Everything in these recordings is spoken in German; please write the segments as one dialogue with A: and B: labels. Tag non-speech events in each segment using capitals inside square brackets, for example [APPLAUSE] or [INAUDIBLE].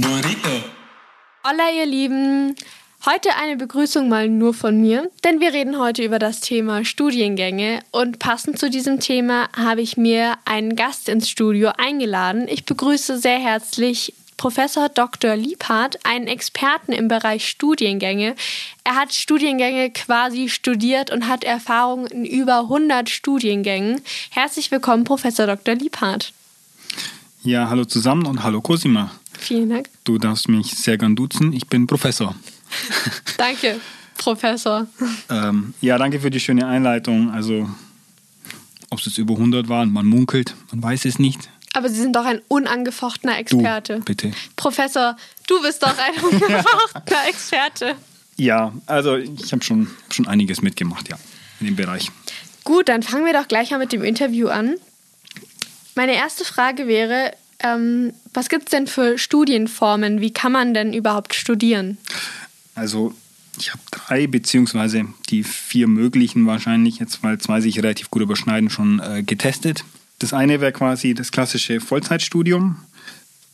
A: Burrito.
B: Hola, ihr Lieben. Heute eine Begrüßung mal nur von mir, denn wir reden heute über das Thema Studiengänge und passend zu diesem Thema habe ich mir einen Gast ins Studio eingeladen. Ich begrüße sehr herzlich Professor Dr. Liebhardt, einen Experten im Bereich Studiengänge. Er hat Studiengänge quasi studiert und hat Erfahrung in über 100 Studiengängen. Herzlich willkommen, Professor Dr. Liebhardt.
C: Ja, hallo zusammen und hallo Cosima.
B: Vielen Dank.
C: Du darfst mich sehr gern duzen. Ich bin Professor. [LAUGHS]
B: danke, Professor.
C: Ähm, ja, danke für die schöne Einleitung. Also, ob es jetzt über 100 waren, man munkelt, man weiß es nicht.
B: Aber Sie sind doch ein unangefochtener Experte.
C: Du, bitte.
B: Professor, du bist doch ein [LAUGHS] ungefochtener Experte.
C: Ja, also ich habe schon, schon einiges mitgemacht, ja, in dem Bereich.
B: Gut, dann fangen wir doch gleich mal mit dem Interview an. Meine erste Frage wäre, ähm, was gibt es denn für Studienformen? Wie kann man denn überhaupt studieren?
C: Also ich habe drei, beziehungsweise die vier möglichen wahrscheinlich, jetzt weil zwei sich relativ gut überschneiden, schon äh, getestet. Das eine wäre quasi das klassische Vollzeitstudium.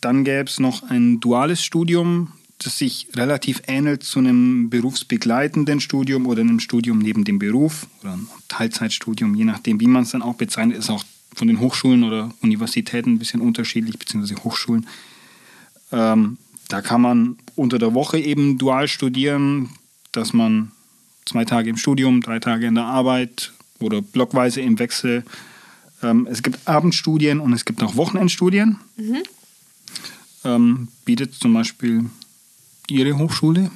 C: Dann gäbe es noch ein duales Studium, das sich relativ ähnelt zu einem berufsbegleitenden Studium oder einem Studium neben dem Beruf oder ein Teilzeitstudium, je nachdem, wie man es dann auch bezeichnet, ist auch von den Hochschulen oder Universitäten ein bisschen unterschiedlich, beziehungsweise Hochschulen. Ähm, da kann man unter der Woche eben dual studieren, dass man zwei Tage im Studium, drei Tage in der Arbeit oder blockweise im Wechsel. Ähm, es gibt Abendstudien und es gibt auch Wochenendstudien. Mhm. Ähm, bietet zum Beispiel Ihre Hochschule?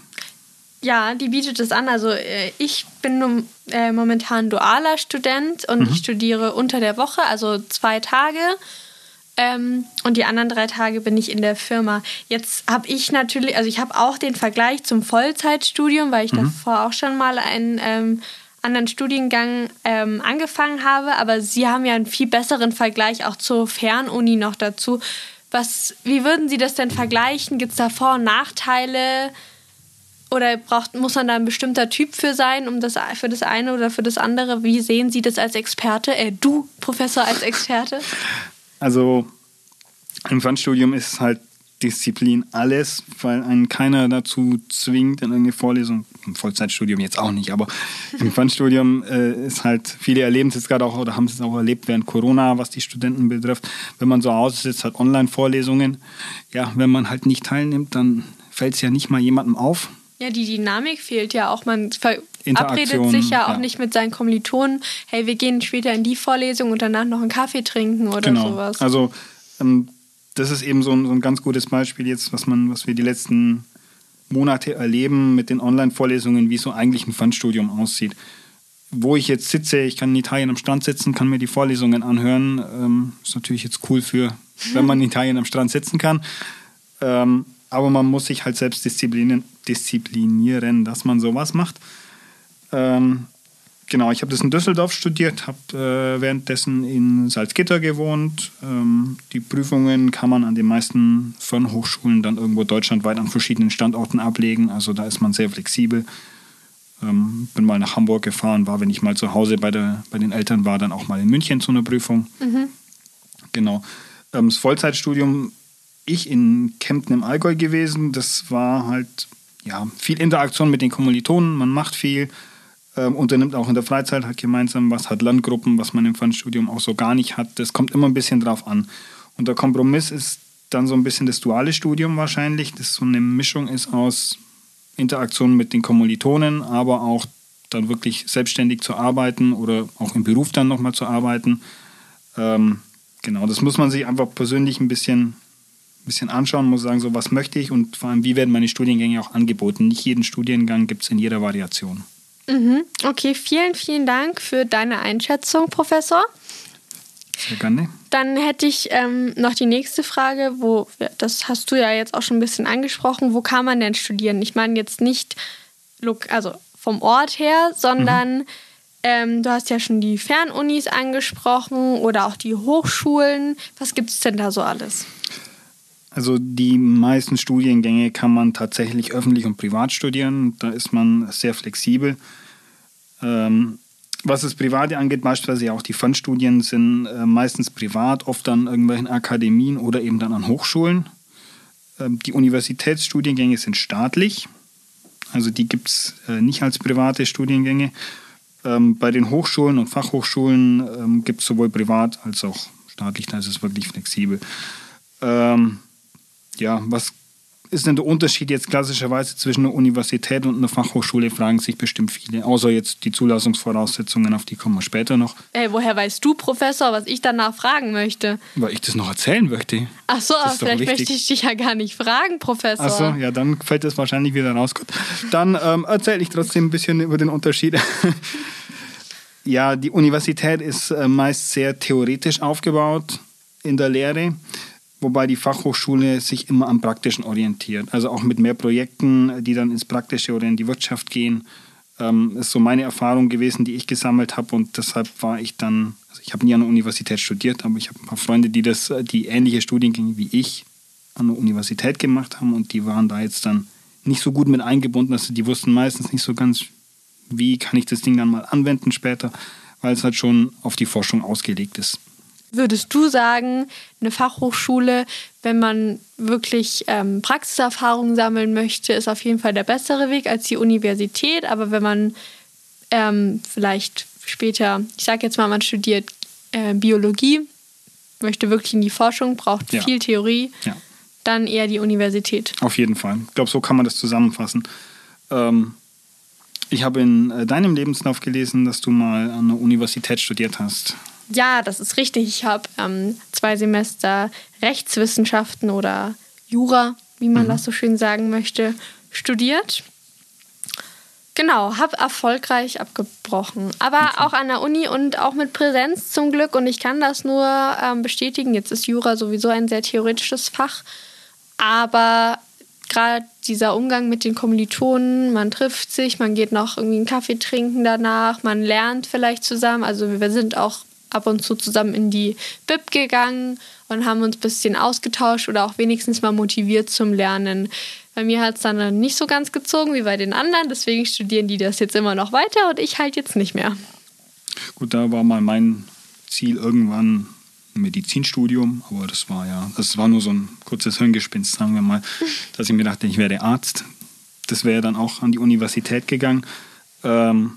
B: Ja, die bietet es an. Also äh, ich bin äh, momentan dualer Student und mhm. ich studiere unter der Woche, also zwei Tage. Ähm, und die anderen drei Tage bin ich in der Firma. Jetzt habe ich natürlich, also ich habe auch den Vergleich zum Vollzeitstudium, weil ich mhm. davor auch schon mal einen ähm, anderen Studiengang ähm, angefangen habe. Aber Sie haben ja einen viel besseren Vergleich auch zur Fernuni noch dazu. Was, wie würden Sie das denn vergleichen? Gibt es da Vor- und Nachteile? Oder braucht, muss man da ein bestimmter Typ für sein, um das für das eine oder für das andere? Wie sehen Sie das als Experte? Äh, du, Professor, als Experte?
C: Also im Fernstudium ist halt Disziplin alles, weil einen keiner dazu zwingt in eine Vorlesung. Im Vollzeitstudium jetzt auch nicht, aber im Fernstudium äh, ist halt, viele erleben es jetzt gerade auch oder haben es auch erlebt während Corona, was die Studenten betrifft. Wenn man so aussitzt, hat Online-Vorlesungen. Ja, wenn man halt nicht teilnimmt, dann fällt es ja nicht mal jemandem auf.
B: Ja, die Dynamik fehlt ja auch. Man verabredet sich ja auch ja. nicht mit seinen Kommilitonen, hey, wir gehen später in die Vorlesung und danach noch einen Kaffee trinken oder genau. sowas.
C: Also ähm, das ist eben so ein, so ein ganz gutes Beispiel jetzt, was man, was wir die letzten Monate erleben mit den Online-Vorlesungen, wie so eigentlich ein Fernstudium aussieht. Wo ich jetzt sitze, ich kann in Italien am Strand sitzen, kann mir die Vorlesungen anhören. Ähm, ist natürlich jetzt cool für, wenn man in Italien am Strand sitzen kann. Ähm, aber man muss sich halt selbst disziplinieren, disziplinieren dass man sowas macht. Ähm, genau, ich habe das in Düsseldorf studiert, habe äh, währenddessen in Salzgitter gewohnt. Ähm, die Prüfungen kann man an den meisten Fernhochschulen dann irgendwo deutschlandweit an verschiedenen Standorten ablegen. Also da ist man sehr flexibel. Ähm, bin mal nach Hamburg gefahren, war, wenn ich mal zu Hause bei, der, bei den Eltern war, dann auch mal in München zu einer Prüfung. Mhm. Genau. Ähm, das Vollzeitstudium ich in Kempten im Allgäu gewesen. Das war halt ja, viel Interaktion mit den Kommilitonen. Man macht viel, ähm, unternimmt auch in der Freizeit halt gemeinsam was, hat Landgruppen, was man im Fernstudium auch so gar nicht hat. Das kommt immer ein bisschen drauf an. Und der Kompromiss ist dann so ein bisschen das duale Studium wahrscheinlich, das so eine Mischung ist aus Interaktion mit den Kommilitonen, aber auch dann wirklich selbstständig zu arbeiten oder auch im Beruf dann nochmal zu arbeiten. Ähm, genau, das muss man sich einfach persönlich ein bisschen bisschen anschauen, muss sagen, so was möchte ich und vor allem, wie werden meine Studiengänge auch angeboten. Nicht jeden Studiengang gibt es in jeder Variation.
B: Mhm. Okay, vielen, vielen Dank für deine Einschätzung, Professor.
C: Sehr gerne.
B: Dann hätte ich ähm, noch die nächste Frage, wo, das hast du ja jetzt auch schon ein bisschen angesprochen, wo kann man denn studieren? Ich meine jetzt nicht also vom Ort her, sondern mhm. ähm, du hast ja schon die Fernunis angesprochen oder auch die Hochschulen. Was gibt es denn da so alles?
C: Also die meisten Studiengänge kann man tatsächlich öffentlich und privat studieren. Da ist man sehr flexibel. Ähm, was das Private angeht, beispielsweise auch die Fernstudien sind äh, meistens privat, oft an irgendwelchen Akademien oder eben dann an Hochschulen. Ähm, die Universitätsstudiengänge sind staatlich, also die gibt es äh, nicht als private Studiengänge. Ähm, bei den Hochschulen und Fachhochschulen ähm, gibt es sowohl privat als auch staatlich, da ist es wirklich flexibel. Ähm, ja, was ist denn der Unterschied jetzt klassischerweise zwischen einer Universität und einer Fachhochschule, fragen sich bestimmt viele. Außer jetzt die Zulassungsvoraussetzungen, auf die kommen wir später noch.
B: Ey, woher weißt du, Professor, was ich danach fragen möchte?
C: Weil ich das noch erzählen möchte.
B: Ach so, aber vielleicht möchte ich dich ja gar nicht fragen, Professor.
C: Ach so, ja, dann fällt das wahrscheinlich wieder raus. Gut. Dann ähm, erzähle ich trotzdem ein bisschen über den Unterschied. [LAUGHS] ja, die Universität ist äh, meist sehr theoretisch aufgebaut in der Lehre wobei die Fachhochschule sich immer am Praktischen orientiert. Also auch mit mehr Projekten, die dann ins Praktische oder in die Wirtschaft gehen. Ähm, ist so meine Erfahrung gewesen, die ich gesammelt habe und deshalb war ich dann, also ich habe nie an der Universität studiert, aber ich habe ein paar Freunde, die das, die ähnliche Studiengänge wie ich an der Universität gemacht haben und die waren da jetzt dann nicht so gut mit eingebunden, also die wussten meistens nicht so ganz, wie kann ich das Ding dann mal anwenden später, weil es halt schon auf die Forschung ausgelegt ist
B: würdest du sagen, eine Fachhochschule, wenn man wirklich ähm, Praxiserfahrung sammeln möchte, ist auf jeden Fall der bessere Weg als die Universität. Aber wenn man ähm, vielleicht später, ich sage jetzt mal, man studiert äh, Biologie, möchte wirklich in die Forschung, braucht ja. viel Theorie, ja. dann eher die Universität.
C: Auf jeden Fall. Ich glaube, so kann man das zusammenfassen. Ähm, ich habe in äh, deinem Lebenslauf gelesen, dass du mal an der Universität studiert hast.
B: Ja, das ist richtig. Ich habe ähm, zwei Semester Rechtswissenschaften oder Jura, wie man mhm. das so schön sagen möchte, studiert. Genau, habe erfolgreich abgebrochen. Aber okay. auch an der Uni und auch mit Präsenz zum Glück. Und ich kann das nur ähm, bestätigen. Jetzt ist Jura sowieso ein sehr theoretisches Fach. Aber gerade dieser Umgang mit den Kommilitonen, man trifft sich, man geht noch irgendwie einen Kaffee trinken danach, man lernt vielleicht zusammen. Also wir sind auch ab und zu zusammen in die Bib gegangen und haben uns ein bisschen ausgetauscht oder auch wenigstens mal motiviert zum Lernen. Bei mir hat es dann nicht so ganz gezogen wie bei den anderen, deswegen studieren die das jetzt immer noch weiter und ich halt jetzt nicht mehr.
C: Gut, da war mal mein Ziel irgendwann ein Medizinstudium, aber das war ja, das war nur so ein kurzes Hirngespinst, sagen wir mal, [LAUGHS] dass ich mir dachte, ich werde Arzt. Das wäre dann auch an die Universität gegangen. Ähm,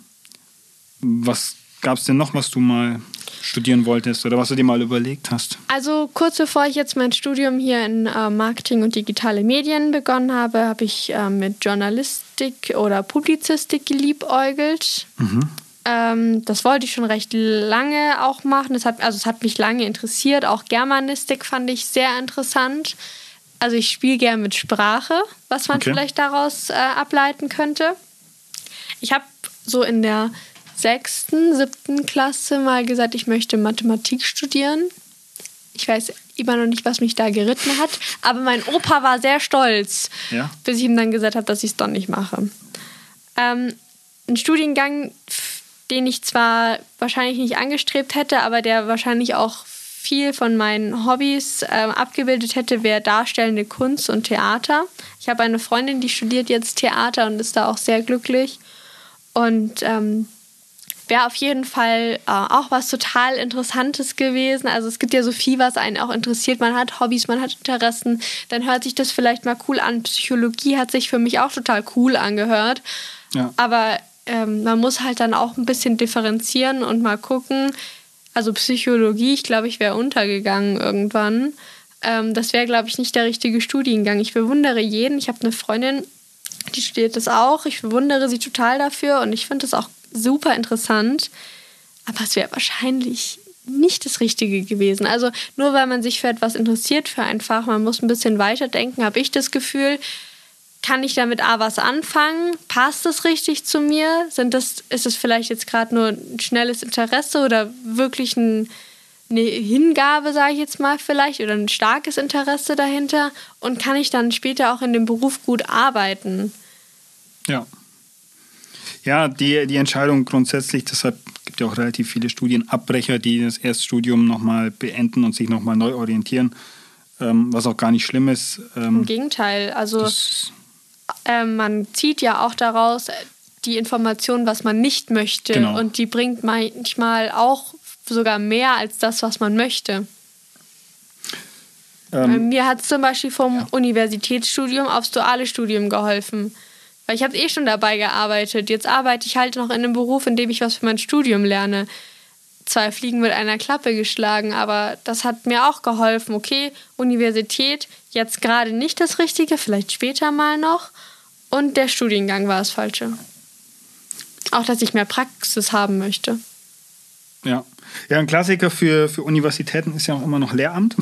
C: was gab es denn noch, was du mal studieren wolltest oder was du dir mal überlegt hast?
B: Also kurz bevor ich jetzt mein Studium hier in äh, Marketing und digitale Medien begonnen habe, habe ich äh, mit Journalistik oder Publizistik geliebäugelt. Mhm. Ähm, das wollte ich schon recht lange auch machen. Das hat, also es hat mich lange interessiert. Auch Germanistik fand ich sehr interessant. Also ich spiele gerne mit Sprache, was man okay. vielleicht daraus äh, ableiten könnte. Ich habe so in der sechsten, siebten Klasse mal gesagt, ich möchte Mathematik studieren. Ich weiß immer noch nicht, was mich da geritten hat, aber mein Opa war sehr stolz, ja? bis ich ihm dann gesagt habe, dass ich es doch nicht mache. Ähm, ein Studiengang, den ich zwar wahrscheinlich nicht angestrebt hätte, aber der wahrscheinlich auch viel von meinen Hobbys äh, abgebildet hätte, wäre darstellende Kunst und Theater. Ich habe eine Freundin, die studiert jetzt Theater und ist da auch sehr glücklich. Und ähm, wäre auf jeden Fall äh, auch was total Interessantes gewesen. Also es gibt ja so viel, was einen auch interessiert. Man hat Hobbys, man hat Interessen. Dann hört sich das vielleicht mal cool an. Psychologie hat sich für mich auch total cool angehört. Ja. Aber ähm, man muss halt dann auch ein bisschen differenzieren und mal gucken. Also Psychologie, ich glaube, ich wäre untergegangen irgendwann. Ähm, das wäre, glaube ich, nicht der richtige Studiengang. Ich bewundere jeden. Ich habe eine Freundin, die studiert das auch. Ich bewundere sie total dafür und ich finde es auch super interessant, aber es wäre wahrscheinlich nicht das Richtige gewesen. Also nur weil man sich für etwas interessiert, für ein Fach, man muss ein bisschen weiterdenken, habe ich das Gefühl, kann ich damit A was anfangen? Passt das richtig zu mir? Sind das, ist es vielleicht jetzt gerade nur ein schnelles Interesse oder wirklich ein, eine Hingabe, sage ich jetzt mal vielleicht, oder ein starkes Interesse dahinter? Und kann ich dann später auch in dem Beruf gut arbeiten?
C: Ja. Ja, die, die Entscheidung grundsätzlich, deshalb gibt es ja auch relativ viele Studienabbrecher, die das Erststudium nochmal beenden und sich nochmal neu orientieren, ähm, was auch gar nicht schlimm ist.
B: Ähm, Im Gegenteil, also äh, man zieht ja auch daraus die Information, was man nicht möchte genau. und die bringt manchmal auch sogar mehr als das, was man möchte. Ähm, Mir hat es zum Beispiel vom ja. Universitätsstudium aufs duale Studium geholfen. Weil ich habe eh schon dabei gearbeitet. Jetzt arbeite ich halt noch in einem Beruf, in dem ich was für mein Studium lerne. Zwei Fliegen mit einer Klappe geschlagen, aber das hat mir auch geholfen. Okay, Universität, jetzt gerade nicht das Richtige, vielleicht später mal noch. Und der Studiengang war das Falsche. Auch, dass ich mehr Praxis haben möchte.
C: Ja. Ja, ein Klassiker für, für Universitäten ist ja auch immer noch Lehramt.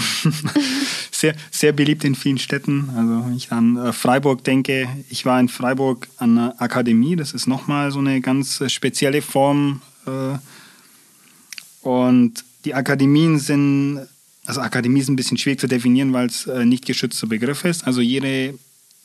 C: [LAUGHS] sehr, sehr beliebt in vielen Städten. Also wenn ich an äh, Freiburg denke, ich war in Freiburg an der Akademie, das ist nochmal so eine ganz äh, spezielle Form. Äh, und die Akademien sind, also Akademie ist ein bisschen schwierig zu definieren, weil es nicht geschützter Begriff ist. Also jede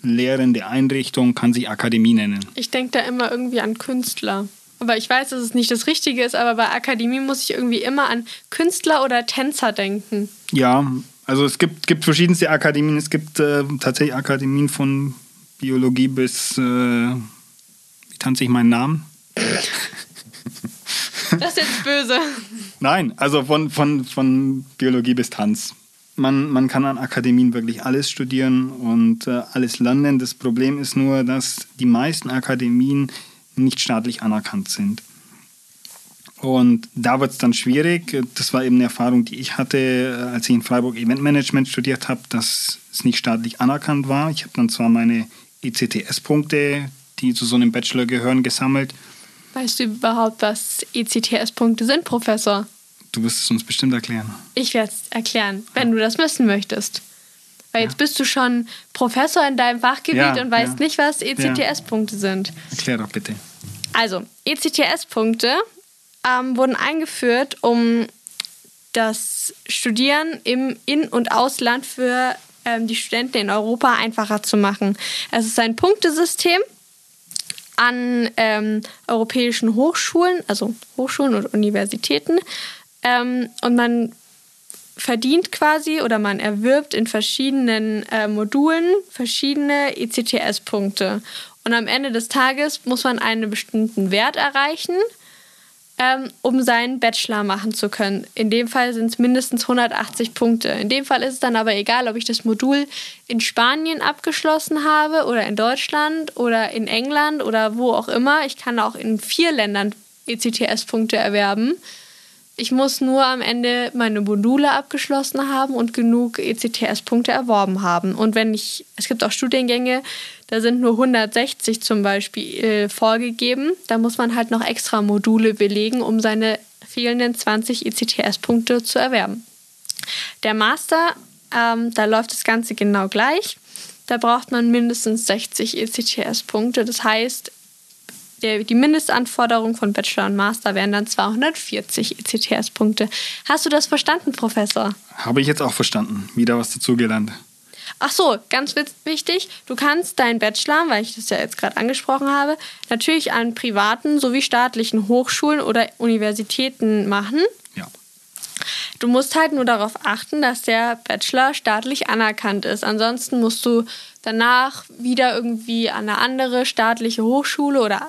C: lehrende Einrichtung kann sich Akademie nennen.
B: Ich denke da immer irgendwie an Künstler. Aber ich weiß, dass es nicht das Richtige ist, aber bei Akademie muss ich irgendwie immer an Künstler oder Tänzer denken.
C: Ja, also es gibt, gibt verschiedenste Akademien. Es gibt äh, tatsächlich Akademien von Biologie bis, äh, wie tanze ich meinen Namen? [LAUGHS]
B: Das ist jetzt böse.
C: Nein, also von, von, von Biologie bis Tanz. Man, man kann an Akademien wirklich alles studieren und äh, alles lernen. Das Problem ist nur, dass die meisten Akademien nicht staatlich anerkannt sind. Und da wird es dann schwierig. Das war eben eine Erfahrung, die ich hatte, als ich in Freiburg Eventmanagement studiert habe, dass es nicht staatlich anerkannt war. Ich habe dann zwar meine ECTS-Punkte, die zu so einem Bachelor gehören, gesammelt.
B: Weißt du überhaupt, was ECTS-Punkte sind, Professor?
C: Du wirst es uns bestimmt erklären.
B: Ich werde es erklären, wenn ja. du das wissen möchtest. Weil jetzt bist du schon Professor in deinem Fachgebiet und weißt nicht, was ECTS-Punkte sind.
C: Erklär doch bitte.
B: Also, ECTS-Punkte ähm, wurden eingeführt, um das Studieren im In- und Ausland für ähm, die Studenten in Europa einfacher zu machen. Es ist ein Punktesystem an ähm, europäischen Hochschulen, also Hochschulen und Universitäten. Ähm, und man verdient quasi oder man erwirbt in verschiedenen äh, Modulen verschiedene ECTS-Punkte. Und am Ende des Tages muss man einen bestimmten Wert erreichen, ähm, um seinen Bachelor machen zu können. In dem Fall sind es mindestens 180 Punkte. In dem Fall ist es dann aber egal, ob ich das Modul in Spanien abgeschlossen habe oder in Deutschland oder in England oder wo auch immer. Ich kann auch in vier Ländern ECTS-Punkte erwerben. Ich muss nur am Ende meine Module abgeschlossen haben und genug ECTS-Punkte erworben haben. Und wenn ich, es gibt auch Studiengänge, da sind nur 160 zum Beispiel äh, vorgegeben, da muss man halt noch extra Module belegen, um seine fehlenden 20 ECTS-Punkte zu erwerben. Der Master, ähm, da läuft das Ganze genau gleich. Da braucht man mindestens 60 ECTS-Punkte. Das heißt, der, die Mindestanforderung von Bachelor und Master wären dann 240 ECTS-Punkte. Hast du das verstanden, Professor?
C: Habe ich jetzt auch verstanden. Wieder was dazugelernt.
B: Ach so, ganz wichtig, du kannst deinen Bachelor, weil ich das ja jetzt gerade angesprochen habe, natürlich an privaten sowie staatlichen Hochschulen oder Universitäten machen.
C: Ja.
B: Du musst halt nur darauf achten, dass der Bachelor staatlich anerkannt ist. Ansonsten musst du danach wieder irgendwie an eine andere staatliche Hochschule oder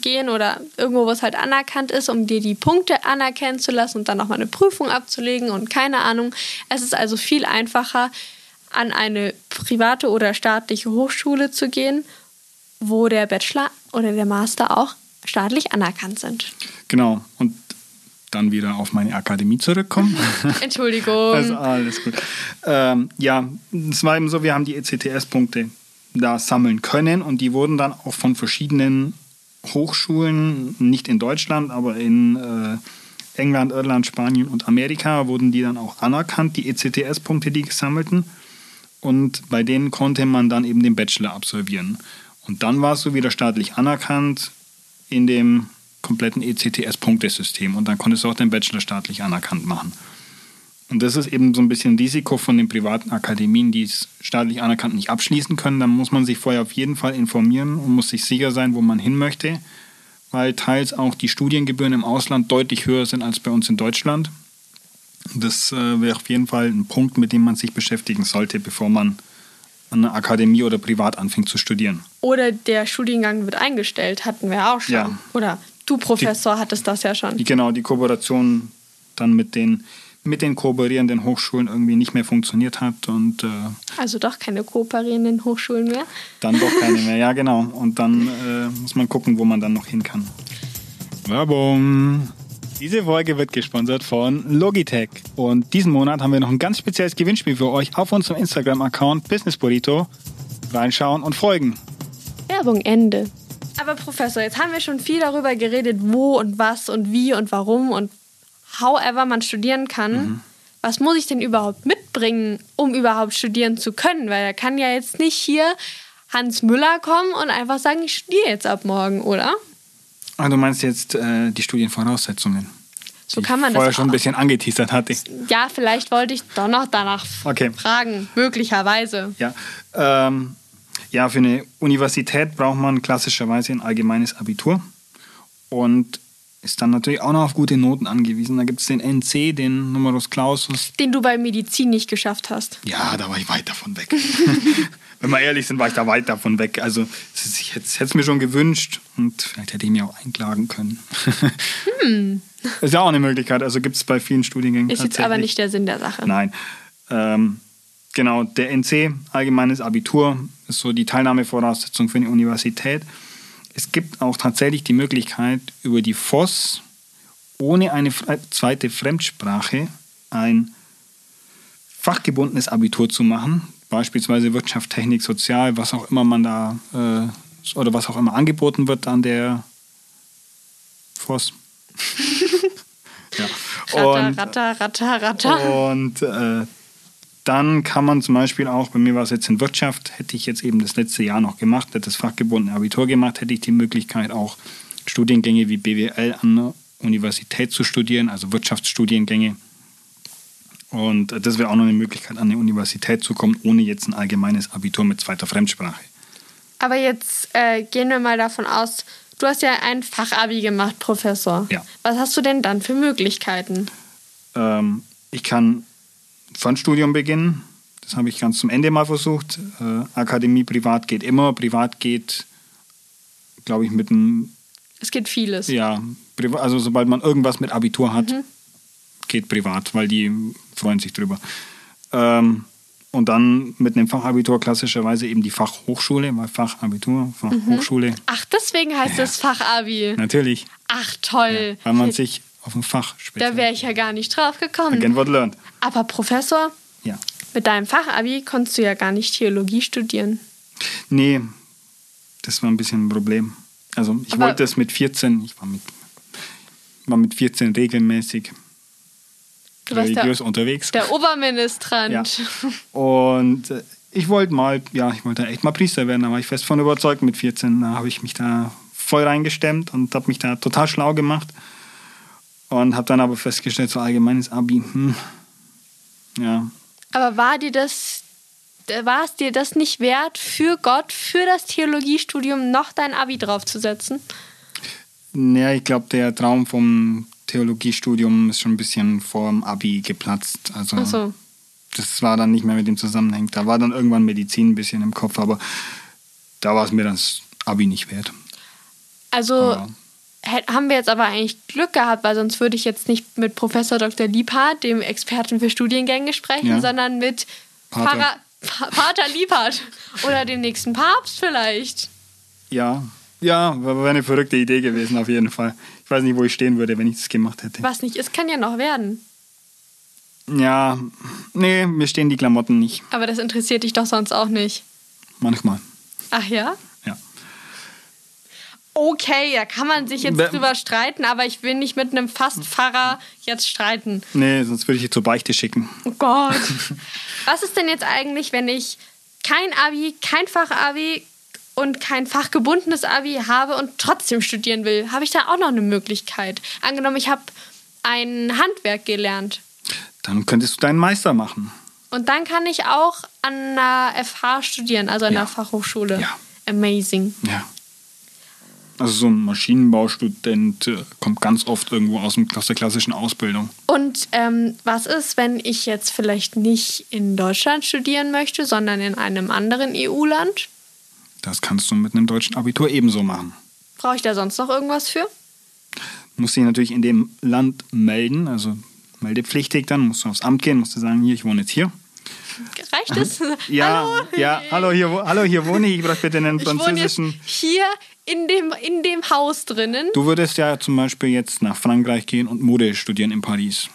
B: gehen oder irgendwo, wo es halt anerkannt ist, um dir die Punkte anerkennen zu lassen und dann nochmal eine Prüfung abzulegen und keine Ahnung. Es ist also viel einfacher, an eine private oder staatliche Hochschule zu gehen, wo der Bachelor oder der Master auch staatlich anerkannt sind.
C: Genau. Und dann wieder auf meine Akademie zurückkommen. [LAUGHS] [LAUGHS]
B: Entschuldigung.
C: Also alles gut. Ähm, ja, es war eben so, wir haben die ECTS-Punkte da sammeln können und die wurden dann auch von verschiedenen Hochschulen, nicht in Deutschland, aber in äh, England, Irland, Spanien und Amerika, wurden die dann auch anerkannt, die ECTS-Punkte, die gesammelten. Und bei denen konnte man dann eben den Bachelor absolvieren. Und dann war es so wieder staatlich anerkannt in dem kompletten ECTS-Punktesystem. Und dann konntest du auch den Bachelor staatlich anerkannt machen. Und das ist eben so ein bisschen Risiko von den privaten Akademien, die es staatlich anerkannt nicht abschließen können. Da muss man sich vorher auf jeden Fall informieren und muss sich sicher sein, wo man hin möchte, weil teils auch die Studiengebühren im Ausland deutlich höher sind als bei uns in Deutschland. Das äh, wäre auf jeden Fall ein Punkt, mit dem man sich beschäftigen sollte, bevor man an einer Akademie oder privat anfängt zu studieren.
B: Oder der Studiengang wird eingestellt, hatten wir auch schon. Ja. Oder du, Professor, die, hattest das ja schon.
C: Die, genau, die Kooperation dann mit den mit den kooperierenden Hochschulen irgendwie nicht mehr funktioniert hat und äh,
B: Also doch keine kooperierenden Hochschulen mehr.
C: dann doch keine mehr. Ja, genau. Und dann [LAUGHS] äh, muss man gucken, wo man dann noch hin kann. Werbung. Diese Folge wird gesponsert von Logitech. Und diesen Monat haben wir noch ein ganz spezielles Gewinnspiel für euch auf unserem Instagram-Account Business Burrito. Reinschauen und folgen.
B: Werbung Ende. Aber Professor, jetzt haben wir schon viel darüber geredet, wo und was und wie und warum und however man studieren kann.
C: Mhm.
B: Was muss ich denn überhaupt mitbringen, um überhaupt studieren zu können? Weil er kann ja jetzt nicht hier Hans Müller kommen und einfach sagen, ich studiere jetzt ab morgen, oder?
C: Ah, du meinst jetzt äh, die Studienvoraussetzungen?
B: So kann man
C: ich
B: das
C: vorher schon ein bisschen angeteasert hatte.
B: Ja, vielleicht wollte ich doch noch danach
C: Okay.
B: fragen, möglicherweise.
C: Ja, ähm, ja, für eine Universität braucht man klassischerweise ein allgemeines Abitur und ist dann natürlich auch noch auf gute Noten angewiesen. Da gibt es den NC, den Numerus Clausus.
B: Den du bei Medizin nicht geschafft hast.
C: Ja, da war ich weit davon weg. [LAUGHS] Wenn wir ehrlich sind, war ich da weit davon weg. Also ich hätte es mir schon gewünscht und vielleicht hätte ich mir auch einklagen können. [LAUGHS] Ist ja auch eine Möglichkeit. Also gibt es bei vielen Studiengängen.
B: Ist jetzt aber nicht der Sinn der Sache.
C: Nein. Ähm, genau, der NC, allgemeines Abitur, ist so die Teilnahmevoraussetzung für eine Universität. Es gibt auch tatsächlich die Möglichkeit, über die FOS ohne eine zweite Fremdsprache ein fachgebundenes Abitur zu machen, beispielsweise Wirtschaft, Technik, Sozial, was auch immer man da äh, oder was auch immer angeboten wird an der FOS. [LAUGHS] ja.
B: Ratter, ratter, ratter, ratter.
C: Und äh, dann kann man zum Beispiel auch, bei mir war es jetzt in Wirtschaft, hätte ich jetzt eben das letzte Jahr noch gemacht, hätte das fachgebundene Abitur gemacht, hätte ich die Möglichkeit auch Studiengänge wie BWL an der Universität zu studieren, also Wirtschaftsstudiengänge. Und äh, das wäre auch noch eine Möglichkeit, an eine Universität zu kommen, ohne jetzt ein allgemeines Abitur mit zweiter Fremdsprache.
B: Aber jetzt äh, gehen wir mal davon aus, du hast ja ein Fachabi gemacht, Professor.
C: Ja.
B: Was hast du denn dann für Möglichkeiten?
C: Ähm, ich kann Fernstudium beginnen. Das habe ich ganz zum Ende mal versucht. Äh, Akademie privat geht immer. Privat geht, glaube ich, mit einem,
B: Es geht vieles.
C: ja, also sobald man irgendwas mit Abitur hat, geht privat, weil die freuen sich drüber. Ähm, und dann mit einem Fachabitur klassischerweise eben die Fachhochschule, weil Fachabitur, Fachhochschule,
B: Ach, deswegen heißt es Fachabi.
C: natürlich,
B: Ach, toll.
C: weil man [LAUGHS] sich auf ein Fach
B: da
C: spezialisiert.
B: wäre ich ja gar nicht drauf gekommen.
C: Again what learned.
B: Aber Professor,
C: Ja.
B: mit deinem Fachabi konntest du ja gar nicht Theologie studieren.
C: Nee, das war ein bisschen ein Problem. Also ich
B: Aber-
C: wollte es mit 14, ich war mit, war mit 14 regelmäßig
B: Du warst der,
C: religiös unterwegs.
B: der Oberministrant.
C: Ja. Und äh, ich wollte mal, ja, ich wollte echt mal Priester werden, da war ich fest von überzeugt mit 14. Da habe ich mich da voll reingestemmt und habe mich da total schlau gemacht. Und habe dann aber festgestellt, so allgemeines Abi, hm, ja,
B: Aber war dir das, war es dir das nicht wert, für Gott, für das Theologiestudium noch dein Abi draufzusetzen?
C: Ja, ich glaube, der Traum vom Theologiestudium ist schon ein bisschen vor dem Abi geplatzt. Also
B: Ach so.
C: das war dann nicht mehr mit dem zusammenhängt. Da war dann irgendwann Medizin ein bisschen im Kopf, aber da war es mir das Abi nicht wert.
B: Also
C: Aber-
B: haben wir jetzt aber eigentlich Glück gehabt, weil sonst würde ich jetzt nicht mit Professor Dr. Liebhardt, dem Experten für Studiengänge, sprechen,
C: Ja.
B: sondern mit
C: Pater.
B: Pa- Pater Liebhardt oder dem nächsten Papst vielleicht.
C: Ja, ja, wäre eine verrückte Idee gewesen auf jeden Fall. Ich weiß nicht, wo ich stehen würde, wenn ich das gemacht hätte.
B: Was nicht ist, kann ja noch werden.
C: Ja, nee, mir stehen die Klamotten nicht.
B: Aber das interessiert dich doch sonst auch nicht.
C: Manchmal.
B: Ach ja?
C: Ja.
B: Okay, da kann man sich jetzt drüber streiten, aber ich will nicht mit einem Fastpfarrer jetzt streiten.
C: Nee, sonst würde ich dich zur Beichte schicken.
B: Oh Gott. Was ist denn jetzt eigentlich, wenn ich kein Abi, kein Fachabi und kein fachgebundenes Abi habe und trotzdem studieren will? Habe ich da auch noch eine Möglichkeit? Angenommen, ich habe ein Handwerk gelernt
C: Dann könntest du deinen Meister machen.
B: und dann kann ich auch an einer FH studieren, also an
C: Ja.
B: einer Fachhochschule.
C: Ja.
B: Amazing.
C: Ja. Also so ein Maschinenbaustudent äh, kommt ganz oft irgendwo aus, dem, aus der klassischen Ausbildung.
B: Und ähm, was ist, wenn ich jetzt vielleicht nicht in Deutschland studieren möchte, sondern in einem anderen EU-Land?
C: Das kannst du mit einem deutschen Abitur ebenso machen.
B: Brauche ich da sonst noch irgendwas für?
C: Du musst dich natürlich in dem Land melden, also meldepflichtig dann, musst du aufs Amt gehen, musst du sagen, hier, ich wohne jetzt hier.
B: Reicht es?
C: Ja,
B: Hallo?
C: ja, hallo, hier, hallo, hier wohne ich, ich brauche bitte einen französischen...
B: hier in dem, in dem Haus drinnen.
C: Du würdest ja zum Beispiel jetzt nach Frankreich gehen und Mode studieren in Paris.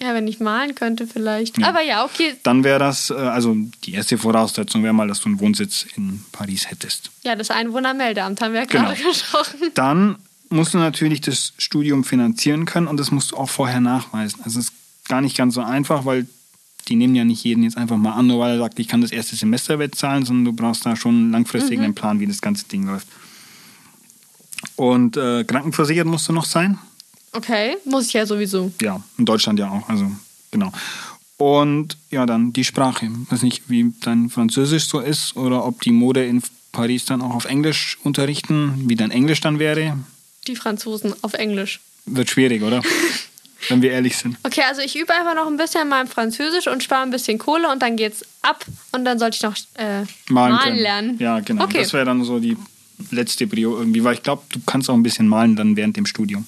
B: Ja, wenn ich malen könnte vielleicht.
C: Ja.
B: Aber ja, okay.
C: Dann wäre das, äh, also die erste Voraussetzung wäre mal, dass du einen Wohnsitz in Paris hättest.
B: Ja, das Einwohnermeldeamt haben wir ja
C: Genau.
B: gerade gesprochen.
C: Dann musst du natürlich das Studium finanzieren können und das musst du auch vorher nachweisen. Also es ist gar nicht ganz so einfach, weil die nehmen ja nicht jeden jetzt einfach mal an, nur weil er sagt, ich kann das erste Semester bezahlen, sondern du brauchst da schon langfristig einen Plan, wie das ganze Ding läuft. Und äh, krankenversichert musst du noch sein.
B: Okay, muss ich ja sowieso.
C: Ja, in Deutschland ja auch, also genau. Und ja, dann die Sprache. Ich weiß nicht, wie dein Französisch so ist oder ob die Mode in Paris dann auch auf Englisch unterrichten, wie dein Englisch dann wäre.
B: Die Franzosen auf Englisch.
C: Wird schwierig, oder? [LAUGHS] Wenn wir ehrlich sind.
B: Okay, also ich übe einfach noch ein bisschen mal im Französisch und spare ein bisschen Kohle und dann geht's ab und dann sollte ich noch äh,
C: Malen,
B: malen lernen.
C: Ja, genau.
B: Okay.
C: Das wäre dann so die letzte Brio irgendwie, weil ich glaube, du kannst auch ein bisschen malen dann während dem Studium.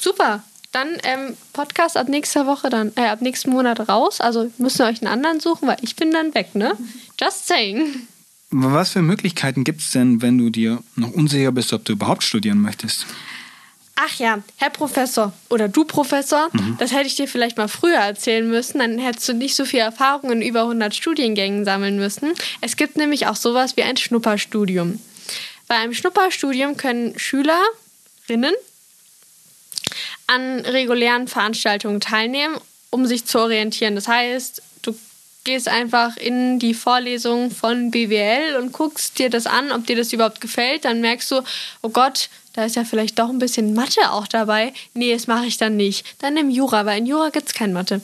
B: Super. Dann ähm, Podcast ab nächster Woche dann, äh, ab nächsten Monat raus. Also müsst ihr euch einen anderen suchen, weil ich bin dann weg, ne? Just saying.
C: Was für Möglichkeiten gibt es denn, wenn du dir noch unsicher bist, ob du überhaupt studieren möchtest?
B: Ach ja, Herr Professor oder du Professor,
C: Mhm.
B: das hätte ich dir vielleicht mal früher erzählen müssen, dann hättest du nicht so viel Erfahrung in über 100 Studiengängen sammeln müssen. Es gibt nämlich auch sowas wie ein Schnupperstudium. Bei einem Schnupperstudium können Schülerinnen an regulären Veranstaltungen teilnehmen, um sich zu orientieren. Das heißt, du gehst einfach in die Vorlesung von BWL und guckst dir das an, ob dir das überhaupt gefällt. Dann merkst du, oh Gott, da ist ja vielleicht doch ein bisschen Mathe auch dabei. Nee, das mache ich dann nicht. Dann nimm Jura, weil in Jura gibt es kein Mathe.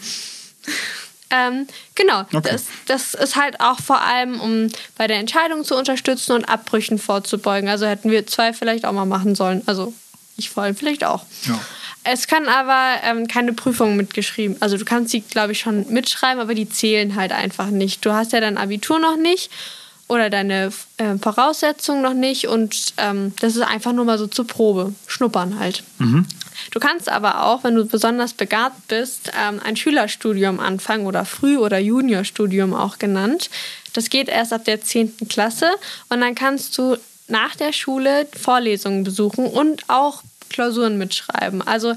B: [LAUGHS] ähm, genau,
C: Okay.
B: das, das ist halt auch vor allem, um bei der Entscheidung zu unterstützen und Abbrüchen vorzubeugen. Also hätten wir zwei vielleicht auch mal machen sollen. Also ich vor allem vielleicht auch.
C: Ja.
B: Es kann aber ähm, keine Prüfungen mitgeschrieben. Also du kannst die, glaube ich, schon mitschreiben, aber die zählen halt einfach nicht. Du hast ja dein Abitur noch nicht oder deine äh, Voraussetzungen noch nicht und ähm, das ist einfach nur mal so zur Probe. Schnuppern halt. Du kannst aber auch, wenn du besonders begabt bist, ähm, ein Schülerstudium anfangen oder Früh- oder Juniorstudium auch genannt. Das geht erst ab der 10. Klasse und dann kannst du nach der Schule Vorlesungen besuchen und auch Klausuren mitschreiben. Also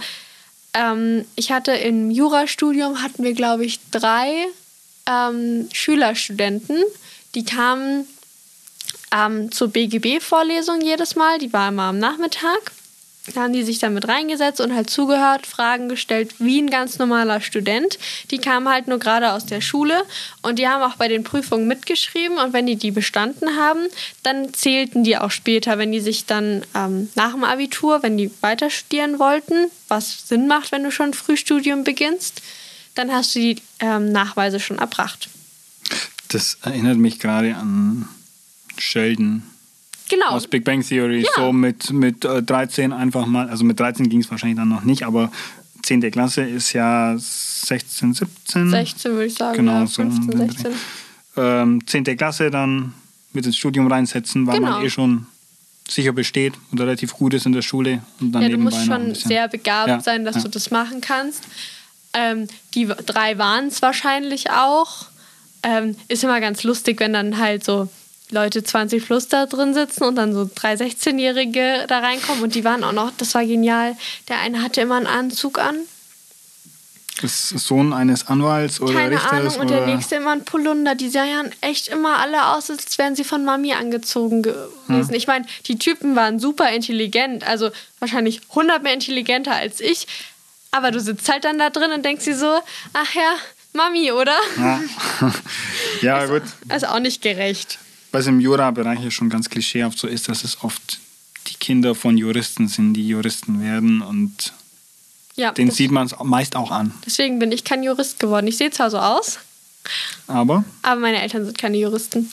B: ähm, ich hatte im Jurastudium hatten wir, glaube ich, drei ähm, Schülerstudenten, die kamen ähm, zur BGB-Vorlesung jedes Mal, die war immer am Nachmittag. Da haben die sich dann mit reingesetzt und halt zugehört, Fragen gestellt, wie ein ganz normaler Student. Die kamen halt nur gerade aus der Schule und die haben auch bei den Prüfungen mitgeschrieben und wenn die die bestanden haben, dann zählten die auch später, wenn die sich dann ähm, nach dem Abitur, wenn die weiter studieren wollten, was Sinn macht, wenn du schon Frühstudium beginnst, dann hast du die ähm, Nachweise schon erbracht.
C: Das erinnert mich gerade an Sheldon
B: Genau.
C: aus Big Bang Theory.
B: Ja.
C: So mit, mit äh, 13 einfach mal, also mit 13 ging es wahrscheinlich dann noch nicht, aber 10. Klasse ist ja 16, 17.
B: 16 würde ich sagen,
C: Genau,
B: ja,
C: so um
B: 15,
C: den Dreh.
B: 16.
C: ähm, 10. Klasse dann mit ins Studium reinsetzen, weil
B: Genau.
C: man eh schon sicher besteht und relativ gut ist in der Schule. Und dann
B: Ja, du musst schon sehr begabt
C: Ja,
B: sein, dass
C: ja.
B: du das machen kannst. Ähm, die drei waren es wahrscheinlich auch. Ähm, ist immer ganz lustig, wenn dann halt so Leute 20 plus da drin sitzen und dann so drei 16-Jährige da reinkommen und die waren auch noch, das war genial. Der eine hatte immer einen Anzug an,
C: Ist Sohn eines Anwalts oder
B: keine
C: Richters
B: Ahnung, und der nächste immer ein Polunder. Die sahen echt immer alle aus, als wären sie von Mami angezogen gewesen. Ich meine, die Typen waren super intelligent, also wahrscheinlich 100 mehr intelligenter als ich. Aber du sitzt halt dann da drin und denkst dir so, ach ja, Mami, oder?
C: Ja, [LAUGHS] ja gut.
B: Also auch nicht gerecht.
C: Was im Jura-Bereich ja schon ganz klischeehaft so ist, dass es oft die Kinder von Juristen sind, die Juristen werden und
B: Ja,
C: den sieht man es meist auch an.
B: deswegen bin ich kein Jurist geworden. Ich sehe zwar so aus,
C: Aber,
B: aber meine Eltern sind keine Juristen.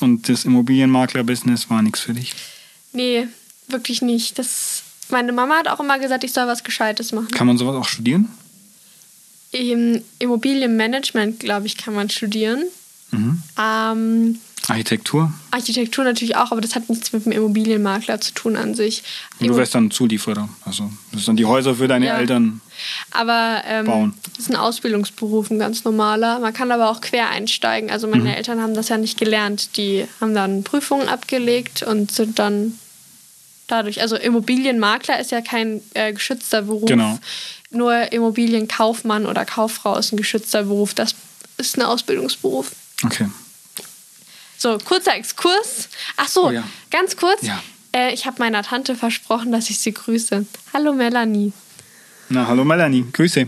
C: und das Immobilienmakler-Business war nichts für dich.
B: Nee, wirklich nicht. Das, meine Mama hat auch immer gesagt, ich soll was Gescheites machen.
C: Kann man sowas auch studieren?
B: Im Immobilienmanagement, glaube ich, kann man studieren.
C: Mhm.
B: Ähm,
C: Architektur?
B: Architektur natürlich auch, aber das hat nichts mit dem Immobilienmakler zu tun an sich.
C: Und du wärst dann Zulieferer. Also das sind dann die Häuser für deine
B: Ja.
C: Eltern.
B: Aber ähm,
C: Bauen.
B: das ist ein Ausbildungsberuf, ein ganz normaler. Man kann aber auch quer einsteigen. Also meine
C: Mhm.
B: Eltern haben das ja nicht gelernt. Die haben dann Prüfungen abgelegt und sind dann dadurch, also Immobilienmakler ist ja kein äh, geschützter Beruf.
C: Genau.
B: Nur Immobilienkaufmann oder Kauffrau ist ein geschützter Beruf. Das ist ein Ausbildungsberuf.
C: Okay.
B: So, kurzer Exkurs. Ach so,
C: Oh ja.
B: ganz kurz.
C: Ja.
B: Äh, ich habe meiner Tante versprochen, dass ich sie grüße. Hallo Melanie.
C: Na, hallo Melanie. Grüße.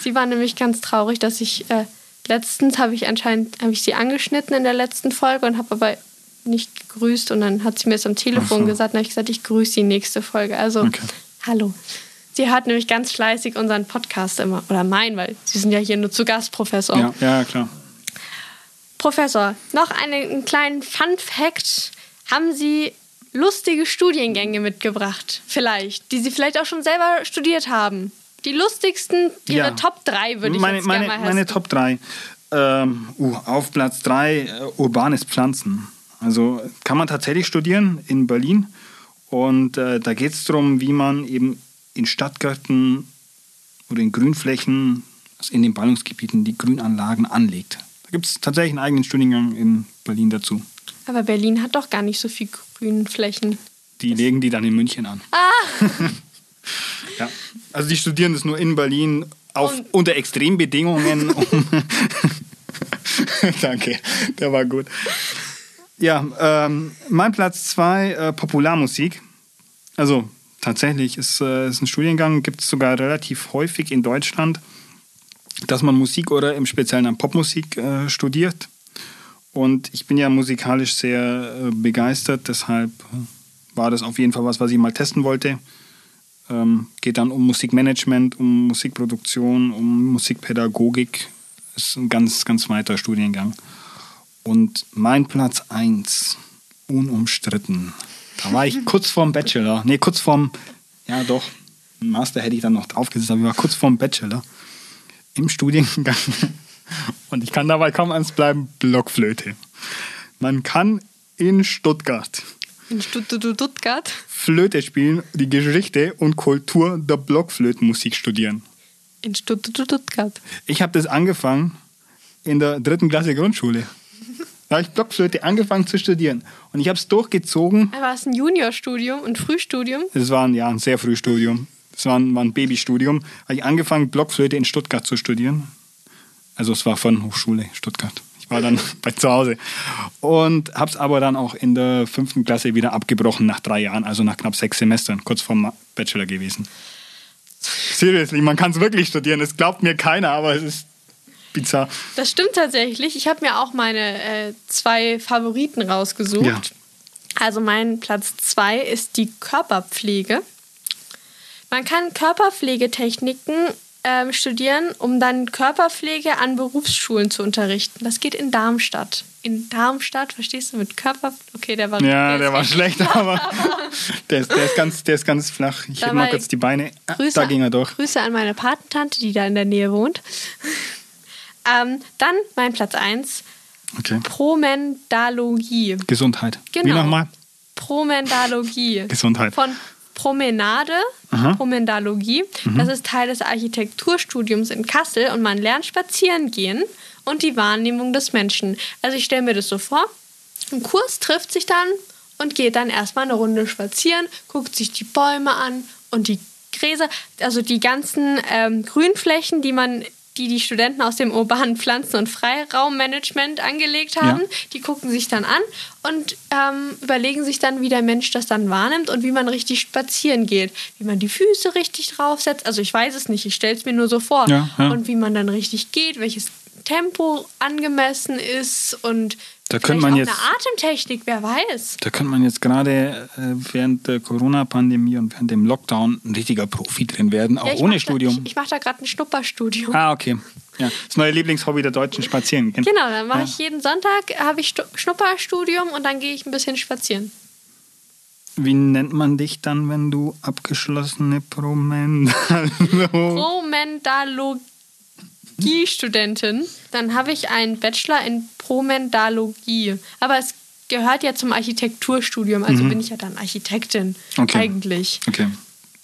B: Sie war nämlich ganz traurig, dass ich äh, letztens habe ich anscheinend habe ich sie angeschnitten in der letzten Folge und habe aber nicht gegrüßt und dann hat sie mir es am Telefon
C: so.
B: gesagt und habe ich gesagt, ich grüße sie nächste Folge. Also
C: Okay.
B: hallo. Sie hört nämlich ganz fleißig unseren Podcast immer oder mein, weil Sie sind ja hier nur zu Gast, Professor.
C: Ja, ja, klar.
B: Professor, noch eine, einen kleinen Fun Fact. Haben Sie lustige Studiengänge mitgebracht? Vielleicht, die Sie vielleicht auch schon selber studiert haben? Die lustigsten, Ihre
C: Ja.
B: Top 3 würde ich
C: meine,
B: jetzt
C: meine,
B: gerne mal
C: meine. Top 3. Ähm, uh, auf Platz 3 äh, urbanes Pflanzen. Also kann man tatsächlich studieren in Berlin. Und äh, da geht es darum, wie man eben in Stadtgärten oder in Grünflächen, also in den Ballungsgebieten, die Grünanlagen anlegt. Da gibt es tatsächlich einen eigenen Studiengang in Berlin dazu.
B: Aber Berlin hat doch gar nicht so viel Grünflächen.
C: Die legen die dann in München an.
B: Ah! [LAUGHS]
C: ja. Also die studieren das nur in Berlin auf,
B: Und-
C: unter Extrembedingungen. Um [LAUGHS] Danke, der war gut. Ja, ähm, mein Platz zwei äh, Popularmusik. Also tatsächlich ist, äh, ist ein Studiengang, gibt es sogar relativ häufig in Deutschland, dass man Musik oder im Speziellen dann Popmusik äh, studiert. Und ich bin ja musikalisch sehr äh, begeistert, deshalb war das auf jeden Fall was, was ich mal testen wollte. Ähm, geht dann um Musikmanagement, um Musikproduktion, um Musikpädagogik. Ist ein ganz, ganz weiter Studiengang. Und mein Platz 1, unumstritten. Da war ich kurz vorm Bachelor. Nee, kurz vorm, ja doch, Master hätte ich dann noch draufgesetzt, aber ich war kurz vorm Bachelor im Studiengang. [LAUGHS] Und ich kann dabei kaum eins bleiben, Blockflöte. Man kann in Stuttgart
B: In Stuttgart.
C: Flöte spielen, die Geschichte und Kultur der Blockflötenmusik studieren.
B: In Stuttgart.
C: Ich habe das angefangen in der dritten Klasse Grundschule. Da habe ich Blockflöte angefangen zu studieren. Und ich habe es durchgezogen.
B: War es ein Juniorstudium und Frühstudium?
C: Es war ein, ja, ein sehr frühes Studium. Es war ein, war ein Babystudium. Habe ich angefangen, Blockflöte in Stuttgart zu studieren. Also es war von Hochschule Stuttgart. Ich war dann [LAUGHS] bei zu Hause. Und habe es aber dann auch in der fünften Klasse wieder abgebrochen nach drei Jahren, also nach knapp sechs Semestern, kurz vorm Bachelor gewesen. Seriously, man kann es wirklich studieren. Das glaubt mir keiner, aber es ist bizarr.
B: Das stimmt tatsächlich. Ich habe mir auch meine äh, zwei Favoriten rausgesucht.
C: Ja.
B: Also mein Platz zwei ist die Körperpflege. Man kann Körperpflegetechniken ähm, studieren, um dann Körperpflege an Berufsschulen zu unterrichten. Das geht in Darmstadt. In Darmstadt, verstehst du, mit Körper... Okay, der war...
C: Ja,
B: ist
C: der war
B: echt-
C: schlecht, [LAUGHS] aber der ist, der ist, ganz, der ist ganz flach. Ich heb mal
B: Dabei
C: kurz die Beine. Ah,
B: Grüße,
C: Da ging er durch.
B: Grüße an meine Patentante, die da in der Nähe wohnt. Ähm, dann mein Platz 1,
C: Okay.
B: Promendalogie.
C: Gesundheit.
B: Genau.
C: Wie nochmal?
B: Promendalogie.
C: Gesundheit.
B: Von Promenade,
C: Aha.
B: Promendalogie. Das ist Teil des Architekturstudiums in Kassel und man lernt spazieren gehen und die Wahrnehmung des Menschen. Also ich stelle mir das so vor, ein Kurs trifft sich dann und geht dann erstmal eine Runde spazieren, guckt sich die Bäume an und die Gräser, also die ganzen ähm, Grünflächen, die man die die Studenten aus dem urbanen Pflanzen- und Freiraummanagement angelegt haben,
C: Ja.
B: die gucken sich dann an und ähm, überlegen sich dann, wie der Mensch das dann wahrnimmt und wie man richtig spazieren geht. Wie man die Füße richtig draufsetzt. Also ich weiß es nicht, ich stelle es mir nur so vor.
C: Ja, ja.
B: Und wie man dann richtig geht, welches Tempo angemessen ist und
C: Da
B: vielleicht
C: könnte man jetzt-
B: eine Atemtechnik, wer weiß.
C: Da könnte man jetzt gerade äh, während der Corona-Pandemie und während dem Lockdown ein richtiger Profi drin werden, auch
B: Ja,
C: ohne Studium.
B: Da, ich ich mache da gerade ein Schnupperstudium.
C: ah, okay. Ja, das neue Lieblingshobby der Deutschen spazieren gehen.
B: Genau, dann mache
C: Ja.
B: ich jeden Sonntag, habe ich Stu- Schnupperstudium und dann gehe ich ein bisschen spazieren.
C: Wie nennt man dich dann, wenn du abgeschlossene Promendalo?
B: Promendalogie. Archäologie-Studentin. Dann habe ich einen Bachelor in Promendalogie. Aber es gehört ja zum Architekturstudium, also bin ich ja dann Architektin
C: Okay.
B: eigentlich.
C: Okay.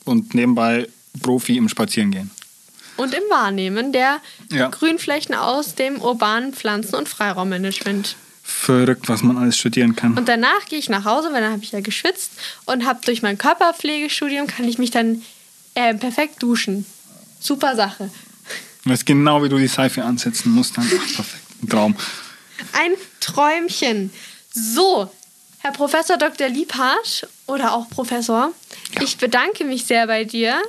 C: Und nebenbei Profi im Spazierengehen.
B: Und im Wahrnehmen der
C: Ja.
B: Grünflächen aus dem urbanen Pflanzen- und Freiraummanagement.
C: Verrückt, was man alles studieren kann.
B: Und danach gehe ich nach Hause, weil dann habe ich ja geschwitzt und habe durch mein Körperpflegestudium kann ich mich dann äh, perfekt duschen. Super Sache.
C: Weißt genau, wie du die Seife ansetzen musst. Dann. Ach, perfekt. Ein Traum.
B: Ein Träumchen. So, Herr Professor Dr. Liebhardt oder auch Professor, ich bedanke mich sehr bei dir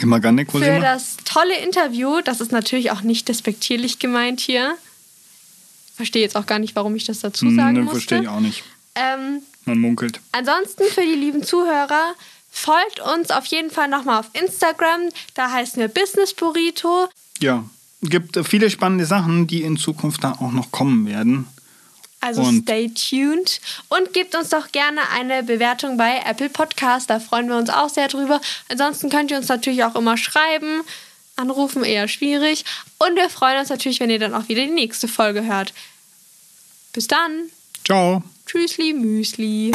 C: Immer gerne,
B: für
C: Cosima.
B: das tolle Interview. Das ist natürlich auch nicht despektierlich gemeint hier. Verstehe jetzt auch gar nicht, warum ich das dazu sagen
C: Ne,
B: musste.
C: verstehe ich auch nicht.
B: Ähm,
C: Man munkelt.
B: Ansonsten für die lieben Zuhörer, folgt uns auf jeden Fall nochmal auf Instagram. Da heißen wir Business Burrito.
C: Ja, gibt viele spannende Sachen, die in Zukunft da auch noch kommen werden.
B: Also
C: Und-
B: stay tuned. Und gebt uns doch gerne eine Bewertung bei Apple Podcast. Da freuen wir uns auch sehr drüber. Ansonsten könnt ihr uns natürlich auch immer schreiben. Anrufen eher schwierig. Und wir freuen uns natürlich, wenn ihr dann auch wieder die nächste Folge hört. Bis dann.
C: Ciao.
B: Tschüssli, Müsli.